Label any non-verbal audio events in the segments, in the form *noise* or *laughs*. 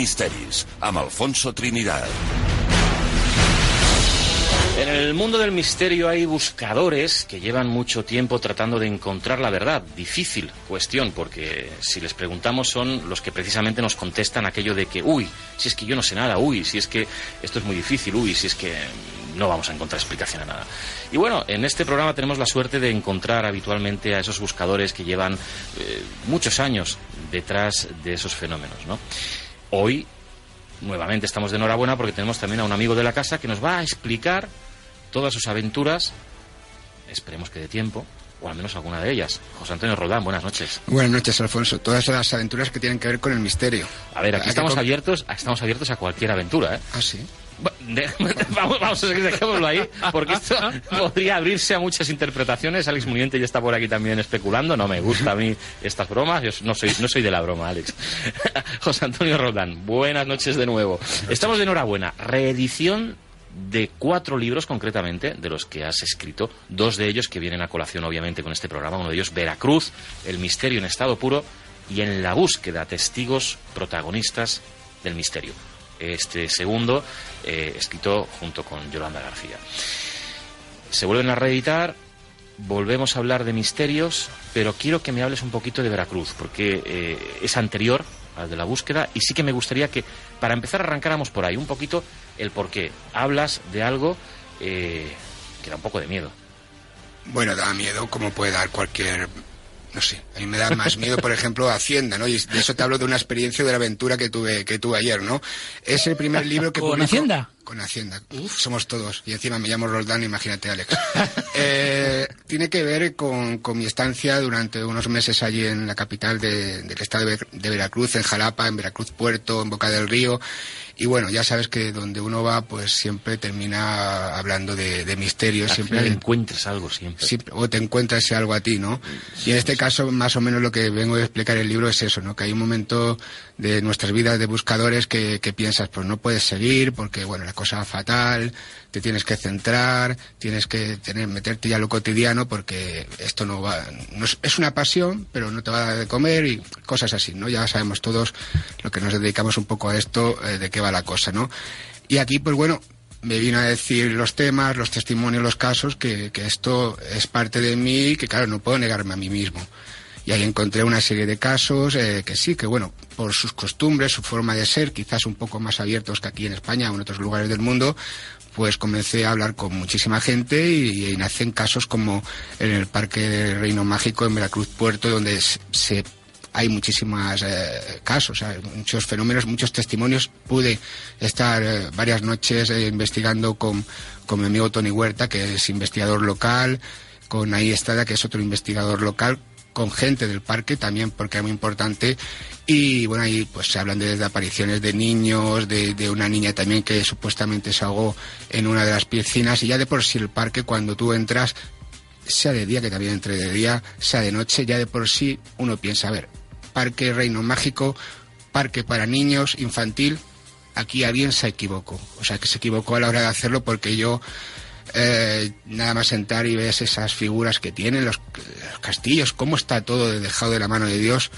misteris, amb Alfonso Trinidad. En el mundo del misterio hay buscadores que llevan mucho tiempo tratando de encontrar la verdad. Difícil cuestión, porque si les preguntamos son los que precisamente nos contestan aquello de que, uy, si es que yo no sé nada, uy, si es que esto es muy difícil, uy, si es que no vamos a encontrar explicación a nada. Y bueno, en este programa tenemos la suerte de encontrar habitualmente a esos buscadores que llevan eh, muchos años detrás de esos fenómenos, ¿no? Hoy nuevamente estamos de enhorabuena porque tenemos también a un amigo de la casa que nos va a explicar todas sus aventuras, esperemos que de tiempo, o al menos alguna de ellas. José Antonio Roldán, buenas noches. Buenas noches, Alfonso. Todas las aventuras que tienen que ver con el misterio. A ver, aquí estamos abiertos, estamos abiertos a cualquier aventura, ¿eh? Ah, sí. *laughs* Vamos, vamos a seguir, dejémoslo ahí, porque esto *laughs* podría abrirse a muchas interpretaciones. Alex Muniente ya está por aquí también especulando. No me gusta a mí estas bromas. Yo no soy, no soy de la broma, Alex. *laughs* José Antonio Roldán, buenas noches de nuevo. Estamos de enhorabuena. Reedición de cuatro libros concretamente, de los que has escrito, dos de ellos que vienen a colación obviamente con este programa, uno de ellos Veracruz, El misterio en estado puro y En la búsqueda, testigos protagonistas del misterio. Este segundo, eh, escrito junto con Yolanda García. Se vuelven a reeditar, volvemos a hablar de misterios, pero quiero que me hables un poquito de Veracruz, porque eh, es anterior al de la búsqueda y sí que me gustaría que, para empezar, arrancáramos por ahí un poquito el por qué. Hablas de algo eh, que da un poco de miedo. Bueno, da miedo como puede dar cualquier... No sé, a mí me da más miedo, por ejemplo, Hacienda, ¿no? Y de eso te hablo de una experiencia de la aventura que tuve, que tuve ayer, ¿no? Es el primer libro que ¿Con publico- Hacienda? Con Hacienda. Uf, somos todos. Y encima me llamo Roldán, imagínate, Alex. *laughs* Eh, tiene que ver con, con mi estancia durante unos meses allí en la capital de- del estado de, Ver- de Veracruz, en Jalapa, en Veracruz Puerto, en Boca del Río. Y bueno, ya sabes que donde uno va, pues siempre termina hablando de, de misterios. Al siempre final encuentras algo siempre. siempre, o te encuentras algo a ti, ¿no? Y en este caso, más o menos lo que vengo a explicar en el libro es eso, ¿no? Que hay un momento de nuestras vidas de buscadores que, que piensas, pues no puedes seguir porque, bueno, la cosa fatal, te tienes que centrar, tienes que tener, meterte ya lo cotidiano porque esto no va, no es, es una pasión, pero no te va a dar de comer y cosas así, ¿no? Ya sabemos todos lo que nos dedicamos un poco a esto, eh, de qué va la cosa, ¿no? Y aquí, pues bueno, me vino a decir los temas, los testimonios, los casos, que, que esto es parte de mí y que, claro, no puedo negarme a mí mismo. Y ahí encontré una serie de casos eh, que sí, que bueno, por sus costumbres, su forma de ser, quizás un poco más abiertos que aquí en España o en otros lugares del mundo, pues comencé a hablar con muchísima gente y, nacen casos como en el Parque del Reino Mágico en Veracruz Puerto, donde se- hay muchísimos casos, hay muchos fenómenos, muchos testimonios. Pude estar eh, varias noches eh, investigando con, con mi amigo Tony Huerta, que es investigador local, con Ahí Estrada, que es otro investigador local, con gente del parque también, porque es muy importante. Y bueno, ahí pues se hablan de, desde apariciones de niños, de, de una niña también que supuestamente se ahogó en una de las piscinas. Y ya de por sí el parque, cuando tú entras, sea de día, que también entre de día, sea de noche, ya de por sí uno piensa, a ver, parque Reino Mágico, parque para niños, infantil, aquí alguien se equivocó. O sea, que se equivocó a la hora de hacerlo porque yo, eh, nada más entrar y ves esas figuras que tienen, los, los castillos, cómo está todo dejado de la mano de Dios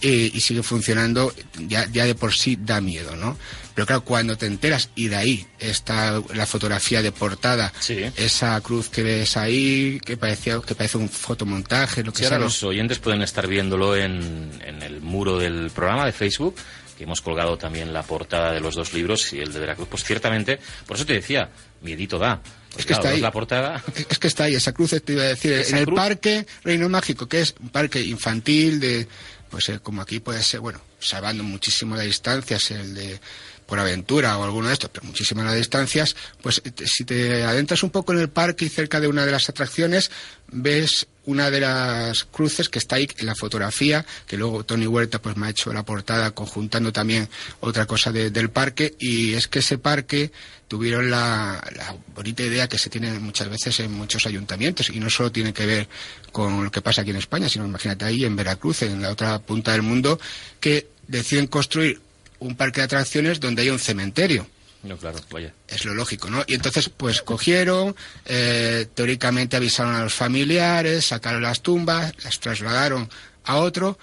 eh, y sigue funcionando, ya, ya de por sí da miedo, ¿no? Pero claro, cuando te enteras y de ahí está la fotografía de portada, Sí. esa cruz que ves ahí, que parecía, que parece un fotomontaje, lo que Sí, sea. los oyentes pueden estar viéndolo en, en el muro del programa de Facebook, que hemos colgado también la portada de los dos libros y el de Veracruz. Pues ciertamente, por eso te decía, miedito da. Pues Es que claro, está ahí. la portada. Es que está ahí, esa cruz te iba a decir, en el cruz. parque Reino Mágico, que es un parque infantil de, pues eh, como aquí puede ser, bueno, salvando muchísimo las distancias, el de por aventura o alguno de estos, pero muchísimas las distancias, pues te- si te adentras un poco en el parque y cerca de una de las atracciones, ves una de las cruces que está ahí en la fotografía, que luego Tony Huerta pues me ha hecho la portada conjuntando también otra cosa de- del parque, y es que ese parque tuvieron la, la bonita idea que se tiene muchas veces en muchos ayuntamientos, y no solo tiene que ver con lo que pasa aquí en España, sino imagínate ahí en Veracruz, en la otra punta del mundo, que deciden construir un parque de atracciones donde hay un cementerio No, claro, es lo lógico, ¿no? Y entonces, pues cogieron, eh, teóricamente avisaron a los familiares, sacaron las tumbas, las trasladaron a otro,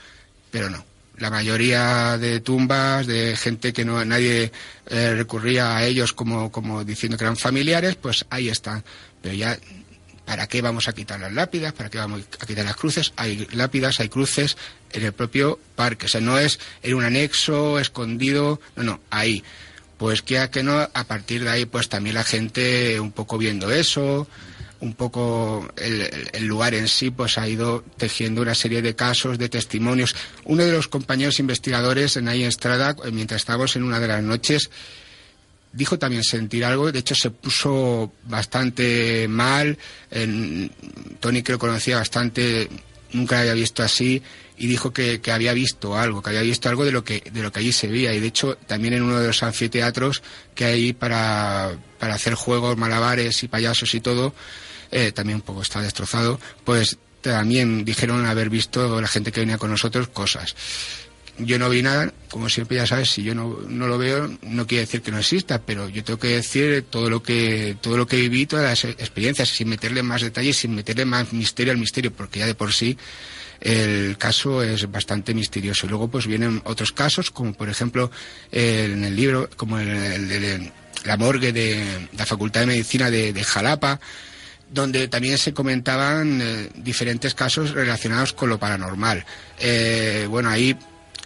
pero no. la mayoría de tumbas de gente que no nadie eh, recurría a ellos como, como diciendo que eran familiares, pues ahí están. Pero ya, ¿para qué vamos a quitar las lápidas? ¿Para qué vamos a quitar las cruces? Hay lápidas, hay cruces en el propio parque. O sea, no es en un anexo escondido, no, no, ahí. Pues que que no, a partir de ahí, pues también la gente un poco viendo eso, un poco el, lugar en sí pues ha ido tejiendo una serie de casos, de testimonios. Uno de los compañeros investigadores en ahí Estrada, eh, mientras estábamos en una de las noches, dijo también sentir algo, de hecho se puso bastante mal, en, Tony creo conocía bastante, nunca había visto así, y dijo que, había visto algo, que había visto algo de lo que, de lo que allí se veía. Y de hecho, también en uno de los anfiteatros que hay para, para hacer juegos, malabares y payasos y todo, eh, también un poco está destrozado, pues también dijeron haber visto la gente que venía con nosotros cosas. Yo no vi nada, como siempre ya sabes, si yo no, no lo veo, no quiere decir que no exista, pero yo tengo que decir todo lo que, todo lo que viví, todas las experiencias, sin meterle más detalles, sin meterle más misterio al misterio, porque ya de por sí el caso es bastante misterioso. Luego pues vienen otros casos, como por ejemplo en el libro, como el, de la morgue de la Facultad de Medicina de Jalapa, donde también se comentaban eh, diferentes casos relacionados con lo paranormal. Eh, bueno, ahí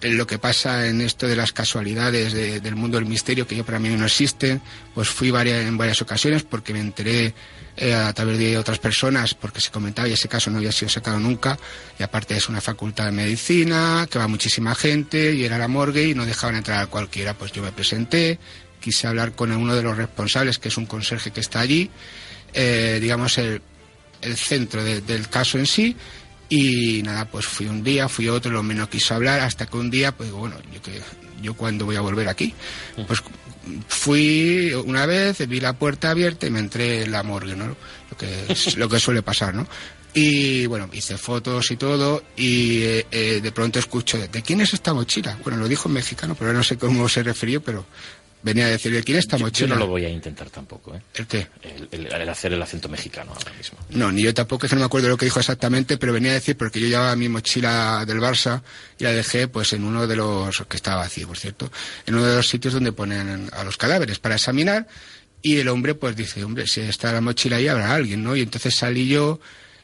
lo que pasa en esto de las casualidades del mundo del misterio, que yo para mí no existen, pues fui varias, en varias ocasiones porque me enteré a través de otras personas, porque se comentaba y ese caso no había sido sacado nunca, y aparte es una facultad de medicina, que va muchísima gente, y era la morgue y no dejaban entrar a cualquiera, pues yo me presenté, quise hablar con uno de los responsables, que es un conserje que está allí, eh, digamos, el, el centro del caso en sí. Y nada, pues fui un día, fui otro, lo menos quiso hablar, hasta que un día, pues bueno, yo que yo cuando voy a volver aquí. Pues fui una vez, vi la puerta abierta y me entré en la morgue, ¿no? Lo que, *laughs* lo que suele pasar, ¿no? Y bueno, hice fotos y todo y eh, eh, de pronto escucho, ¿de quién es esta mochila? Bueno, lo dijo en mexicano, pero no sé cómo se refirió, pero venía a decirle, ¿quién está mochila? Yo no lo voy a intentar tampoco, ¿eh? ¿El qué? El, hacer el acento mexicano ahora mismo. No, ni yo tampoco, es que no me acuerdo lo que dijo exactamente, pero venía a decir, porque yo llevaba mi mochila del Barça y la dejé pues en uno de los, que estaba vacío, por cierto, en uno de los sitios donde ponen a los cadáveres para examinar y el hombre pues dice, hombre, si está la mochila ahí habrá alguien, ¿no? Y entonces salí yo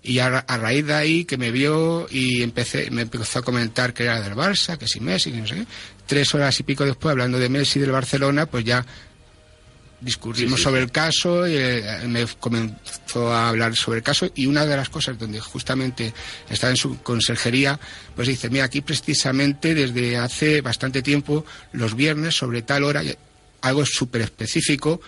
y a, raíz de ahí que me vio y empecé, me empezó a comentar que era del Barça, que si Messi, que no sé qué, tres horas y pico después, hablando de Messi del Barcelona, pues ya discutimos sobre el caso y eh, me comenzó a hablar sobre el caso y una de las cosas donde justamente estaba en su consejería, pues dice, mira, aquí precisamente desde hace bastante tiempo, los viernes, sobre tal hora, algo súper específico,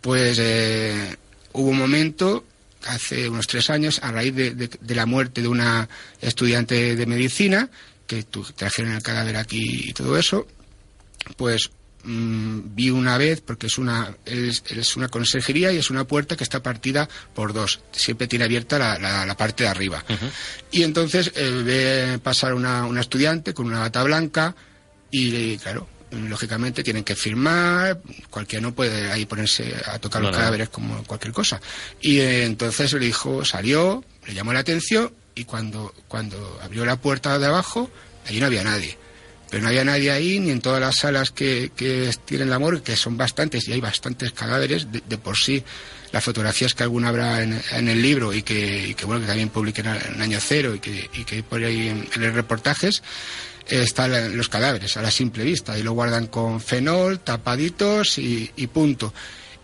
pues eh, hubo un momento hace unos tres años, a raíz de, la muerte de una estudiante de medicina, que trajeron el cadáver aquí y todo eso, pues mm, vi una vez, porque es una, es, una consejería y es una puerta que está partida por dos. Siempre tiene abierta la, parte de arriba. Y entonces eh, ve pasar una, una estudiante con una bata blanca y, claro, lógicamente tienen que firmar, cualquiera no puede ahí ponerse a tocar los cadáveres como cualquier cosa. Y eh, entonces el hijo salió, le llamó la atención y cuando, cuando abrió la puerta de abajo, allí no había nadie. Pero no había nadie ahí, ni en todas las salas que, que tienen la morgue, que son bastantes, y hay bastantes cadáveres de, por sí. Las fotografías que alguna habrá en, el libro y que, bueno, que también publiqué en, Año Cero y que, y que por ahí en, en los reportajes, están los cadáveres a la simple vista y lo guardan con fenol, tapaditos y, punto.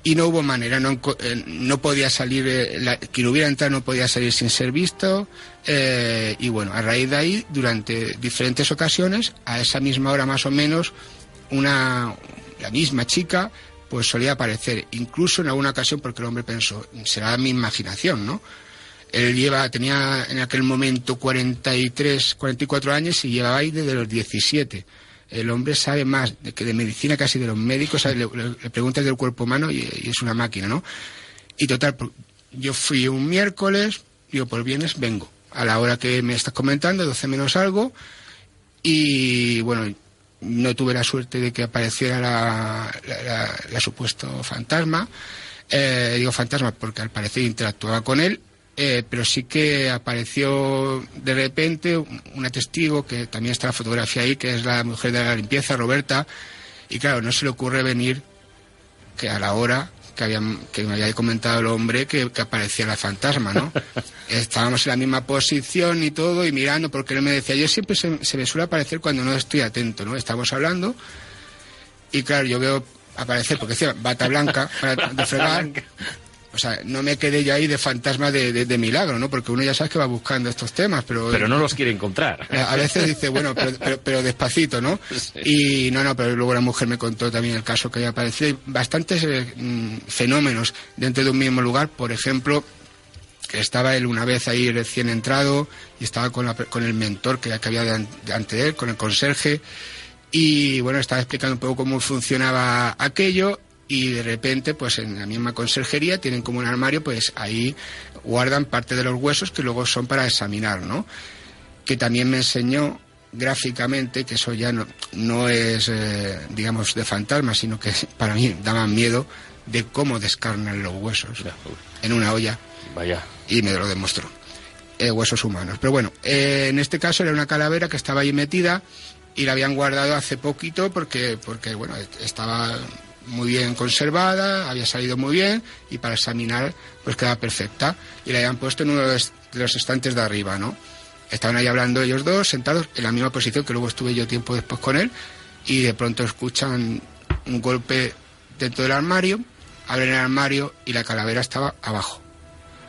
Y no hubo manera, no, eh, no podía salir, eh, quien hubiera entrado no podía salir sin ser visto. Eh, y bueno, a raíz de ahí, durante diferentes ocasiones, a esa misma hora más o menos, una, la misma chica pues solía aparecer, incluso en alguna ocasión porque el hombre pensó, será mi imaginación, ¿no? Él lleva, tenía en aquel momento 43, 44 años y llevaba ahí desde los 17. El hombre sabe más de, que de medicina casi de los médicos, le, preguntas del cuerpo humano y, es una máquina, ¿no? Y total, yo fui un miércoles, digo, por viernes vengo, a la hora que me estás comentando, 12 menos algo, y bueno, no tuve la suerte de que apareciera la, supuesto fantasma. Eh, digo fantasma porque al parecer interactuaba con él eh, pero sí que apareció de repente una testigo que también está la fotografía ahí, que es la mujer de la limpieza, Roberta, y claro, no se le ocurre venir que a la hora que, había, que me había comentado el hombre que, aparecía la fantasma, ¿no? *laughs* Estábamos en la misma posición y todo, y mirando, porque él me decía, yo siempre se, me suele aparecer cuando no estoy atento, ¿no? Estamos hablando, y claro, yo veo aparecer, porque decía bata blanca para *laughs* de fregar, o sea, no me quedé yo ahí de fantasma de, milagro, ¿no? Porque uno ya sabe que va buscando estos temas, pero... Pero no los quiere encontrar. *laughs* A veces dice, bueno, pero, despacito, ¿no? Y no, no, pero luego la mujer me contó también el caso que había aparecido. Bastantes eh, mm, fenómenos dentro de un mismo lugar, por ejemplo, que estaba él una vez ahí recién entrado y estaba con, con el mentor que, que había de, ante él, con el conserje, y bueno, estaba explicando un poco cómo funcionaba aquello y de repente, pues en la misma conserjería tienen como un armario, pues ahí guardan parte de los huesos que luego son para examinar, ¿no? Que también me enseñó gráficamente, que eso ya no, no es, eh, digamos, de fantasma, sino que *laughs* para mí daba miedo de cómo descarnan los huesos en una olla. Vaya. Y me lo demostró. Eh, huesos humanos. Pero bueno, eh, en este caso era una calavera que estaba ahí metida y la habían guardado hace poquito porque, porque bueno, estaba muy bien conservada, había salido muy bien y para examinar pues quedaba perfecta y la habían puesto en uno de los, estantes de arriba, ¿no? Estaban ahí hablando ellos dos, sentados en la misma posición que luego estuve yo tiempo después con él y de pronto escuchan un golpe dentro del armario, abren el armario y la calavera estaba abajo.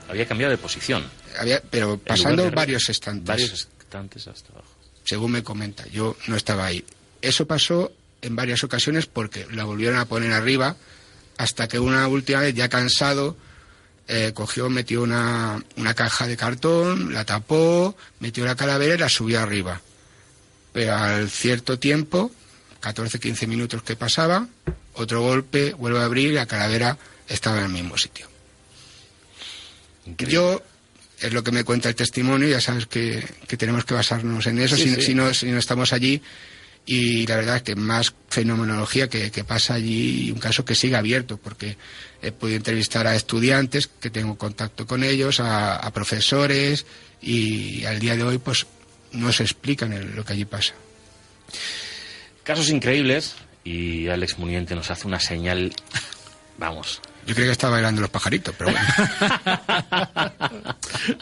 Había cambiado de posición. Había, pero pasando varios estantes. Varios estantes hasta abajo. Según me comenta, yo no estaba ahí. Eso pasó en varias ocasiones porque la volvieron a poner arriba hasta que una última vez, ya cansado, eh, cogió, metió una, una caja de cartón, la tapó, metió la calavera y la subió arriba. Pero al cierto tiempo, 14-15 minutos que pasaba, otro golpe, vuelve a abrir y la calavera estaba en el mismo sitio. Yo, es lo que me cuenta el testimonio, ya sabes que, tenemos que basarnos en eso, si, Si, no, si no estamos allí, y la verdad es que más fenomenología que, pasa allí y un caso que sigue abierto porque he podido entrevistar a estudiantes que tengo contacto con ellos, a, profesores y al día de hoy pues no se explican lo que allí pasa. Casos increíbles y Alex Muniente nos hace una señal, vamos, yo creía que estaba bailando los pajaritos, pero bueno.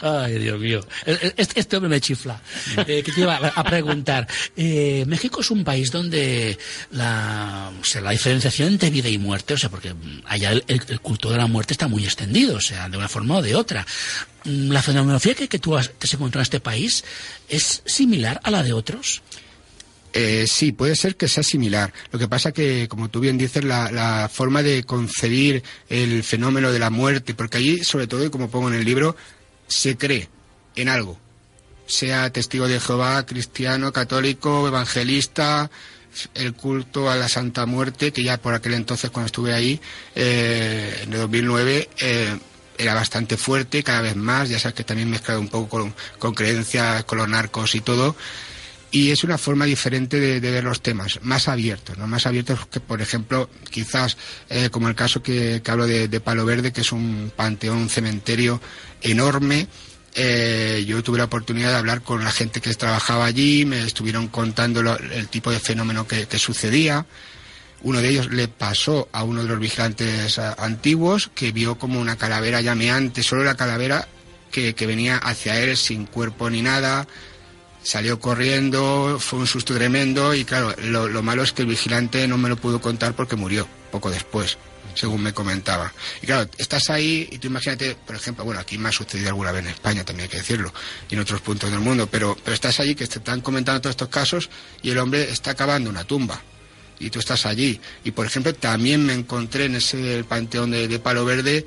*laughs* Ay, Dios mío. Este, este, hombre me chifla. Eh, que te iba a preguntar. Eh, México es un país donde la, diferenciación entre vida y muerte, o sea, porque allá el, culto de la muerte está muy extendido, o sea, de una forma o de otra. Mm, ¿La fenomenología que, que tú has, encontrado en este país es similar a la de otros? Eh, sí, puede ser que sea similar. Lo que pasa que, como tú bien dices, la, forma de concebir el fenómeno de la muerte, porque allí, sobre todo, y como pongo en el libro, se cree en algo. Sea testigo de Jehová, cristiano, católico, evangelista, el culto a la Santa Muerte, que ya por aquel entonces, cuando estuve ahí, eh, en el 2009, eh, era bastante fuerte, cada vez más, ya sabes que también mezclado un poco con, con creencias, con los narcos y todo y es una forma diferente de, ver los temas, más abiertos, ¿no? Más abiertos que, por ejemplo, quizás eh, como el caso que, hablo de, Palo Verde, que es un panteón, un cementerio enorme. Eh, yo tuve la oportunidad de hablar con la gente que trabajaba allí, me estuvieron contando el tipo de fenómeno que, sucedía. Uno de ellos le pasó a uno de los vigilantes eh, antiguos que vio como una calavera llameante, solo la calavera que, que venía hacia él sin cuerpo ni nada, Salió corriendo, fue un susto tremendo y claro, lo, malo es que el vigilante no me lo pudo contar porque murió poco después, según me comentaba. Y claro, estás ahí y tú imagínate, por ejemplo, bueno, aquí me ha sucedido alguna vez en España, también hay que decirlo, y en otros puntos del mundo, pero, pero estás allí que te están comentando todos estos casos y el hombre está cavando una tumba y tú estás allí. Y por ejemplo, también me encontré en ese panteón de, Palo Verde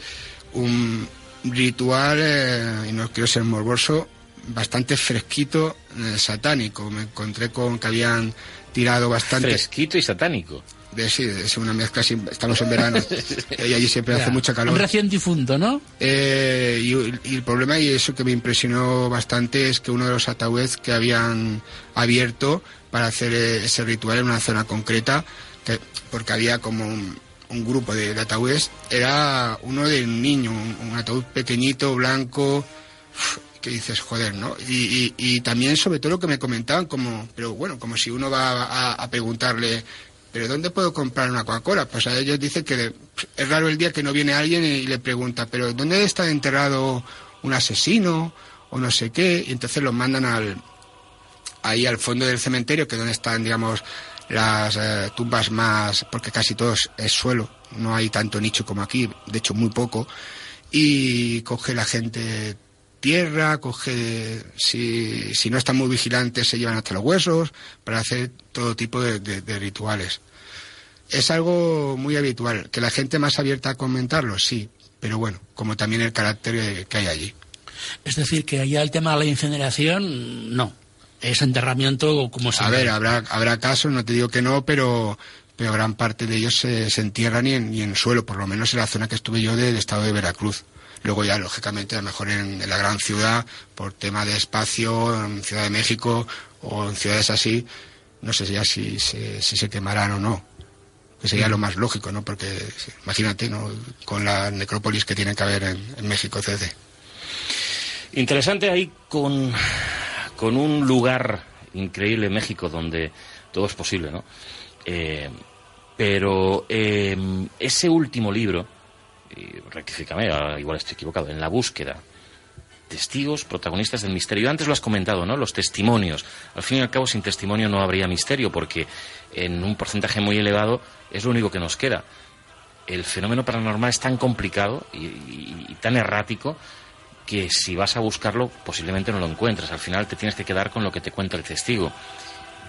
un ritual, eh, y no quiero ser morboso, bastante fresquito eh, satánico. Me encontré con que habían tirado bastante. Fresquito y satánico. De, sí, es una mezcla, estamos en verano *laughs* y allí siempre hace mucha calor. Un recién difunto, ¿no? Eh, y, el problema, y eso que me impresionó bastante, es que uno de los ataúdes que habían abierto para hacer ese ritual en una zona concreta, porque había como un, grupo de, ataúdes, era uno de un niño, un ataúd pequeñito, blanco, que dices, joder, ¿no? Y, también sobre todo lo que me comentaban, como, pero bueno, como si uno va a, preguntarle, ¿pero dónde puedo comprar una Coca-Cola? Pues a ellos dicen que es raro el día que no viene alguien y le pregunta, ¿pero dónde está enterrado un asesino? O no sé qué, y entonces los mandan al, ahí al fondo del cementerio, que es donde están, digamos, las eh, tumbas más, porque casi todo es suelo, no hay tanto nicho como aquí, de hecho muy poco, y coge la gente tierra, coge, si, si no están muy vigilantes, se llevan hasta los huesos para hacer todo tipo de, rituales. Es algo muy habitual. Que la gente más abierta a comentarlo, sí, pero bueno, como también el carácter que hay allí. Es decir, que allá el tema de la incineración, no. Es enterramiento como se. A ver, habrá, habrá casos, no te digo que no, pero, pero gran parte de ellos se, entierran y en, y en suelo, por lo menos en la zona que estuve yo del estado de Veracruz. Luego ya, lógicamente, a lo mejor en, la gran ciudad, por tema de espacio, en Ciudad de México o en ciudades así, no sé ya si, si, se quemarán o no. Que sería lo más lógico, ¿no? Porque imagínate, ¿no? Con la necrópolis que tiene que haber en, México, etc. Interesante ahí con, con un lugar increíble en México donde todo es posible, ¿no? Eh, pero eh, ese último libro, rectifícame, igual estoy equivocado, en la búsqueda. Testigos, protagonistas del misterio. Antes lo has comentado, ¿no? Los testimonios. Al fin y al cabo, sin testimonio no habría misterio, porque en un porcentaje muy elevado es lo único que nos queda. El fenómeno paranormal es tan complicado y, tan errático que si vas a buscarlo posiblemente no lo encuentres. Al final te tienes que quedar con lo que te cuenta el testigo.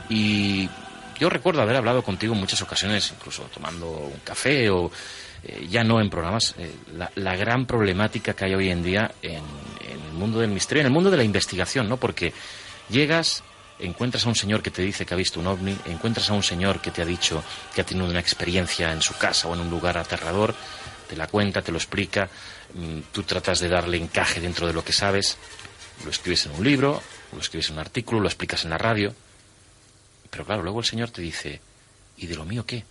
Y yo recuerdo haber hablado contigo en muchas ocasiones, incluso tomando un café o eh, ya no en programas, eh, la, gran problemática que hay hoy en día en, el mundo del misterio, en el mundo de la investigación, ¿no? Porque llegas, encuentras a un señor que te dice que ha visto un ovni, encuentras a un señor que te ha dicho que ha tenido una experiencia en su casa o en un lugar aterrador, te la cuenta, te lo explica, mm, tú tratas de darle encaje dentro de lo que sabes, lo escribes en un libro, lo escribes en un artículo, lo explicas en la radio, pero claro, luego el señor te dice, ¿y de lo mío qué?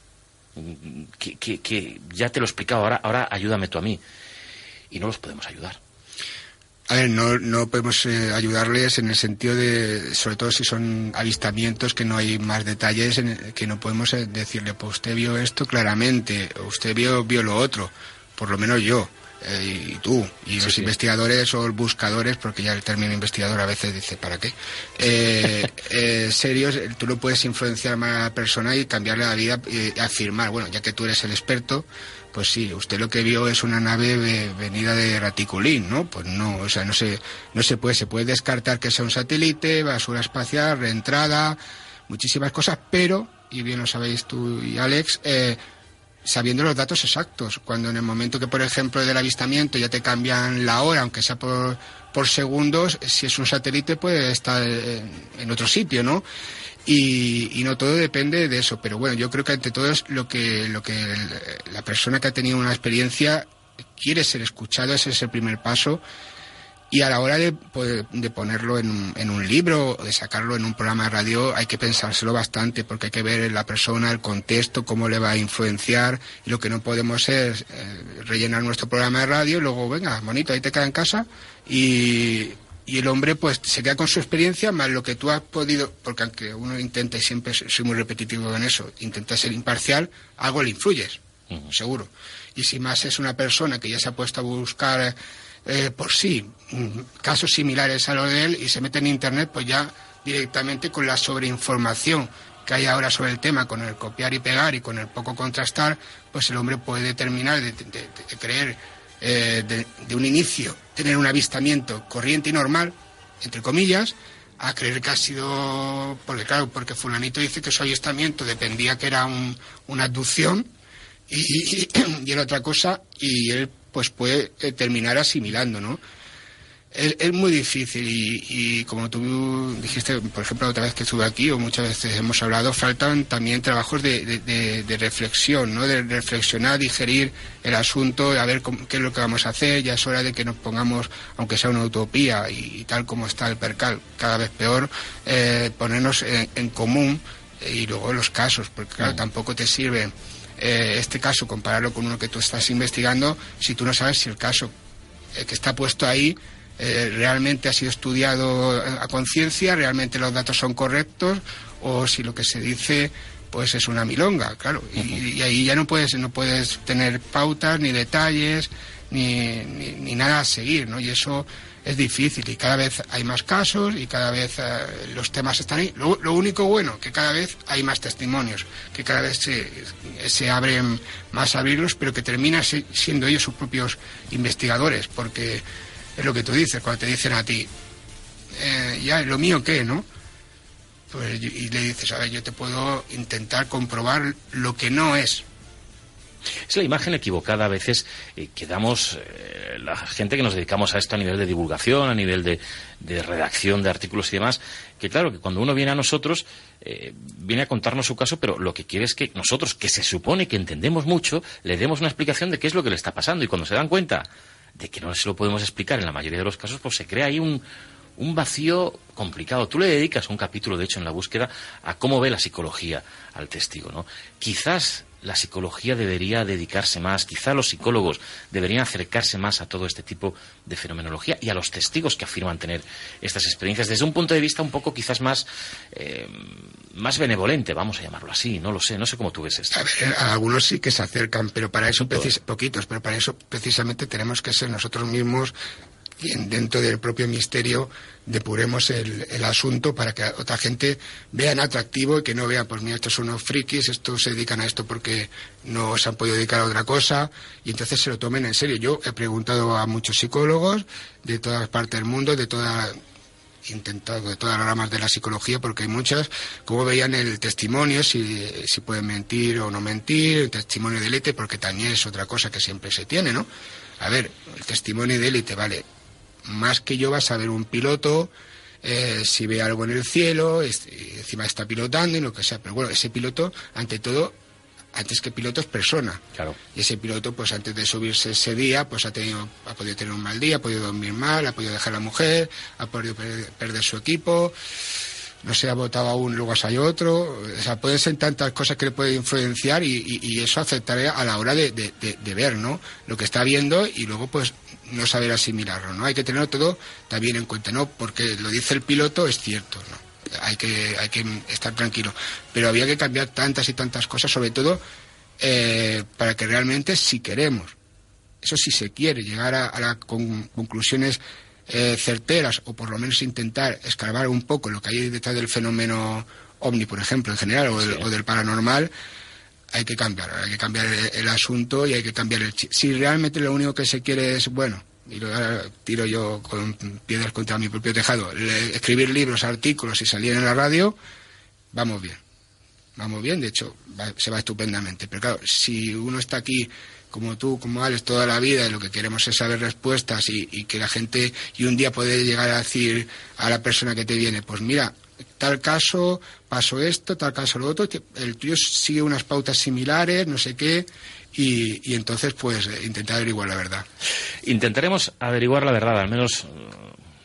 Que, ya te lo he explicado, ahora, ahora ayúdame tú a mí. Y no los podemos ayudar. A ver, no, no podemos eh, ayudarles en el sentido de, sobre todo si son avistamientos que no hay más detalles, en que no podemos eh, decirle, pues usted vio esto claramente, usted vio, vio lo otro, por lo menos yo. Eh, y tú, y los investigadores o buscadores, porque ya el término investigador a veces dice, ¿para qué? Eh, *laughs* eh, serios, tú no puedes influenciar a una persona y cambiarle la vida y afirmar, bueno, ya que tú eres el experto, pues sí, usted lo que vio es una nave venida de Raticulín, ¿no? Pues no, o sea, no se, no se puede, se puede descartar que sea un satélite, basura espacial, reentrada, muchísimas cosas, pero, y bien lo sabéis tú y Alex, eh, sabiendo los datos exactos. Cuando en el momento que, por ejemplo, del avistamiento ya te cambian la hora, aunque sea por, por segundos, si es un satélite puede estar en, otro sitio, ¿no? Y, y, no todo depende de eso. Pero bueno, yo creo que ante todo es lo que, lo que la persona que ha tenido una experiencia quiere ser escuchado, ese es el primer paso y a la hora de, pues, de ponerlo en un, en un, libro o de sacarlo en un programa de radio hay que pensárselo bastante porque hay que ver la persona, el contexto, cómo le va a influenciar. Y lo que no podemos es eh, rellenar nuestro programa de radio y luego, venga, bonito, ahí te queda en casa y, y el hombre pues se queda con su experiencia más lo que tú has podido, porque aunque uno intenta, y siempre soy muy repetitivo en eso, intenta ser imparcial, algo le influyes, seguro. Y si más es una persona que ya se ha puesto a buscar eh, por sí mm, casos similares a los de él y se mete en Internet, pues ya directamente con la sobreinformación que hay ahora sobre el tema, con el copiar y pegar y con el poco contrastar, pues el hombre puede determinar de, creer eh, de, un inicio, tener un avistamiento corriente y normal, entre comillas, a creer que ha sido, porque claro, porque fulanito dice que su avistamiento dependía que era una abducción y, y, era otra cosa y él pues puede eh, terminar asimilando, ¿no? Es, muy difícil y, como tú dijiste, por ejemplo, otra vez que estuve aquí o muchas veces hemos hablado, faltan también trabajos de, reflexión, ¿no? De reflexionar, digerir el asunto, a ver qué es lo que vamos a hacer. Ya es hora de que nos pongamos, aunque sea una utopía y, tal como está el percal, cada vez peor, eh, ponernos en, común y luego los casos, porque claro, tampoco te sirve eh, este caso, compararlo con uno que tú estás investigando, si tú no sabes si el caso eh, que está puesto ahí eh, realmente ha sido estudiado a conciencia, realmente los datos son correctos o si lo que se dice pues es una milonga, claro. Y, ahí ya no puedes, no puedes tener pautas ni detalles ni, ni, nada a seguir, ¿no? Y eso es difícil y cada vez hay más casos y cada vez eh, los temas están ahí. Lo, único bueno, que cada vez hay más testimonios, que cada vez se, se abren más abrirlos, pero que terminan siendo ellos sus propios investigadores, porque es lo que tú dices, cuando te dicen a ti, eh, ya, ¿lo mío qué, no? Pues, y le dices, a ver, yo te puedo intentar comprobar lo que no es. Es la imagen equivocada a veces eh, que damos eh, la gente que nos dedicamos a esto a nivel de divulgación, a nivel de, redacción de artículos y demás, que claro, que cuando uno viene a nosotros, eh, viene a contarnos su caso, pero lo que quiere es que nosotros, que se supone que entendemos mucho, le demos una explicación de qué es lo que le está pasando. Y cuando se dan cuenta de que no se lo podemos explicar en la mayoría de los casos, pues se crea ahí un, un vacío complicado. Tú le dedicas un capítulo, de hecho, en la búsqueda a cómo ve la psicología al testigo, ¿no? Quizás la psicología debería dedicarse más, quizás los psicólogos deberían acercarse más a todo este tipo de fenomenología y a los testigos que afirman tener estas experiencias desde un punto de vista un poco quizás más, eh, más benevolente, vamos a llamarlo así, no lo sé, no sé cómo tú ves esto. algunos sí que se acercan, pero para eso, poquitos, pero para eso precisamente tenemos que ser nosotros mismos dentro del propio misterio depuremos el, el, asunto para que otra gente vean atractivo y que no vean, pues mira, estos son unos frikis, estos se dedican a esto porque no se han podido dedicar a otra cosa y entonces se lo tomen en serio. Yo he preguntado a muchos psicólogos de todas partes del mundo, de toda intentado de todas las ramas de la psicología porque hay muchas cómo veían el testimonio si, si pueden mentir o no mentir el testimonio de élite porque también es otra cosa que siempre se tiene no a ver el testimonio de élite vale más que yo vas a ver un piloto, eh, si ve algo en el cielo, encima está pilotando y lo que sea. Pero bueno, ese piloto, ante todo, antes que piloto es persona. Claro. Y ese piloto, pues antes de subirse ese día, pues ha tenido, ha podido tener un mal día, ha podido dormir mal, ha podido dejar a la mujer, ha podido perder, su equipo, no se ha votado a uno, luego hay otro. O sea, pueden ser tantas cosas que le pueden influenciar y, eso afectaría a la hora de, de, ver, ¿no? Lo que está viendo y luego, pues, no saber asimilarlo, ¿no? Hay que tenerlo todo también en cuenta, ¿no? Porque lo dice el piloto, es cierto, ¿no? Hay que, hay que estar tranquilo. Pero había que cambiar tantas y tantas cosas, sobre todo eh, para que realmente, si queremos, eso sí se quiere, llegar a, las conclusiones eh, certeras o por lo menos intentar escarbar un poco lo que hay detrás del fenómeno ovni, por ejemplo, en general, o, o del paranormal, hay que cambiar, hay que cambiar el, asunto y hay que cambiar el Si realmente lo único que se quiere es, bueno, y lo tiro yo con piedras contra mi propio tejado, escribir libros, artículos y salir en la radio, vamos bien. Vamos bien, de hecho, se va estupendamente. Pero claro, si uno está aquí como tú, como Alex, toda la vida y lo que queremos es saber respuestas y, y que la gente, y un día puede llegar a decir a la persona que te viene, pues mira, tal caso pasó esto, tal caso lo otro, el tuyo sigue unas pautas similares, no sé qué, y, entonces pues intentar averiguar la verdad. Intentaremos averiguar la verdad, al menos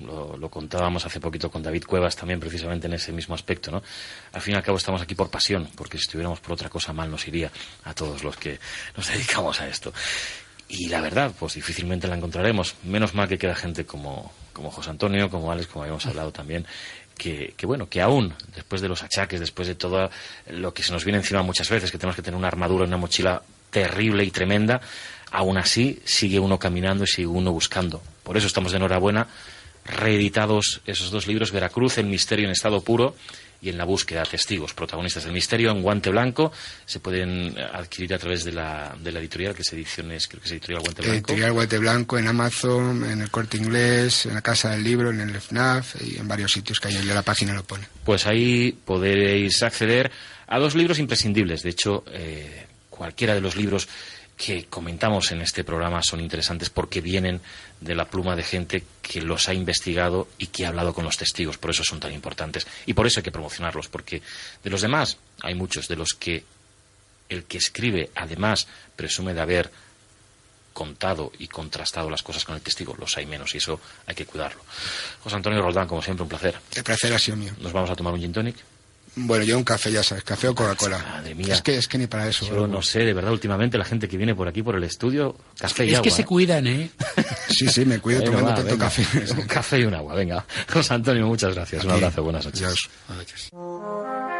lo, contábamos hace poquito con David Cuevas también precisamente en ese mismo aspecto, ¿no? Al fin y al cabo estamos aquí por pasión, porque si estuviéramos por otra cosa mal nos iría a todos los que nos *laughs* dedicamos a esto. Y la verdad, pues difícilmente la encontraremos. Menos mal que queda gente como, como José Antonio, como Alex, como habíamos hablado también, que, bueno, que aún, después de los achaques, después de todo lo que se nos viene encima muchas veces, que tenemos que tener una armadura, una mochila terrible y tremenda, aún así sigue uno caminando y sigue uno buscando. Por eso estamos de enhorabuena, reeditados esos dos libros, Veracruz, El misterio en estado puro, y en la búsqueda de testigos, protagonistas del misterio, en guante blanco. Se pueden adquirir a través de la, de la editorial, que es Ediciones, creo que es Editorial Guante Blanco. Editorial Guante Blanco en Amazon, en el Corte Inglés, en la Casa del Libro, en el FNAF y en varios sitios que hay en la página lo pone. Pues ahí podréis acceder a dos libros imprescindibles. De hecho, eh, cualquiera de los libros que comentamos en este programa son interesantes porque vienen de la pluma de gente que los ha investigado y que ha hablado con los testigos. Por eso son tan importantes. Y por eso hay que promocionarlos, porque de los demás hay muchos de los que el que escribe, además, presume de haber contado y contrastado las cosas con el testigo, los hay menos y eso hay que cuidarlo. José Antonio Roldán, como siempre, un placer. El placer ha sido mío. Nos vamos a tomar un gin tonic. Bueno, yo un café, ya sabes, café o Coca-Cola. Madre mía. Es que, es que ni para eso. Yo no sé, de verdad, últimamente la gente que viene por aquí, por el estudio, café y Es agua. que se ¿eh? cuidan, ¿eh? *laughs* Sí, sí, me cuido tomando va, tanto venga. café. *laughs* Un café y un agua, venga. José Antonio, muchas gracias. Un abrazo, buenas noches. Adiós. Adiós.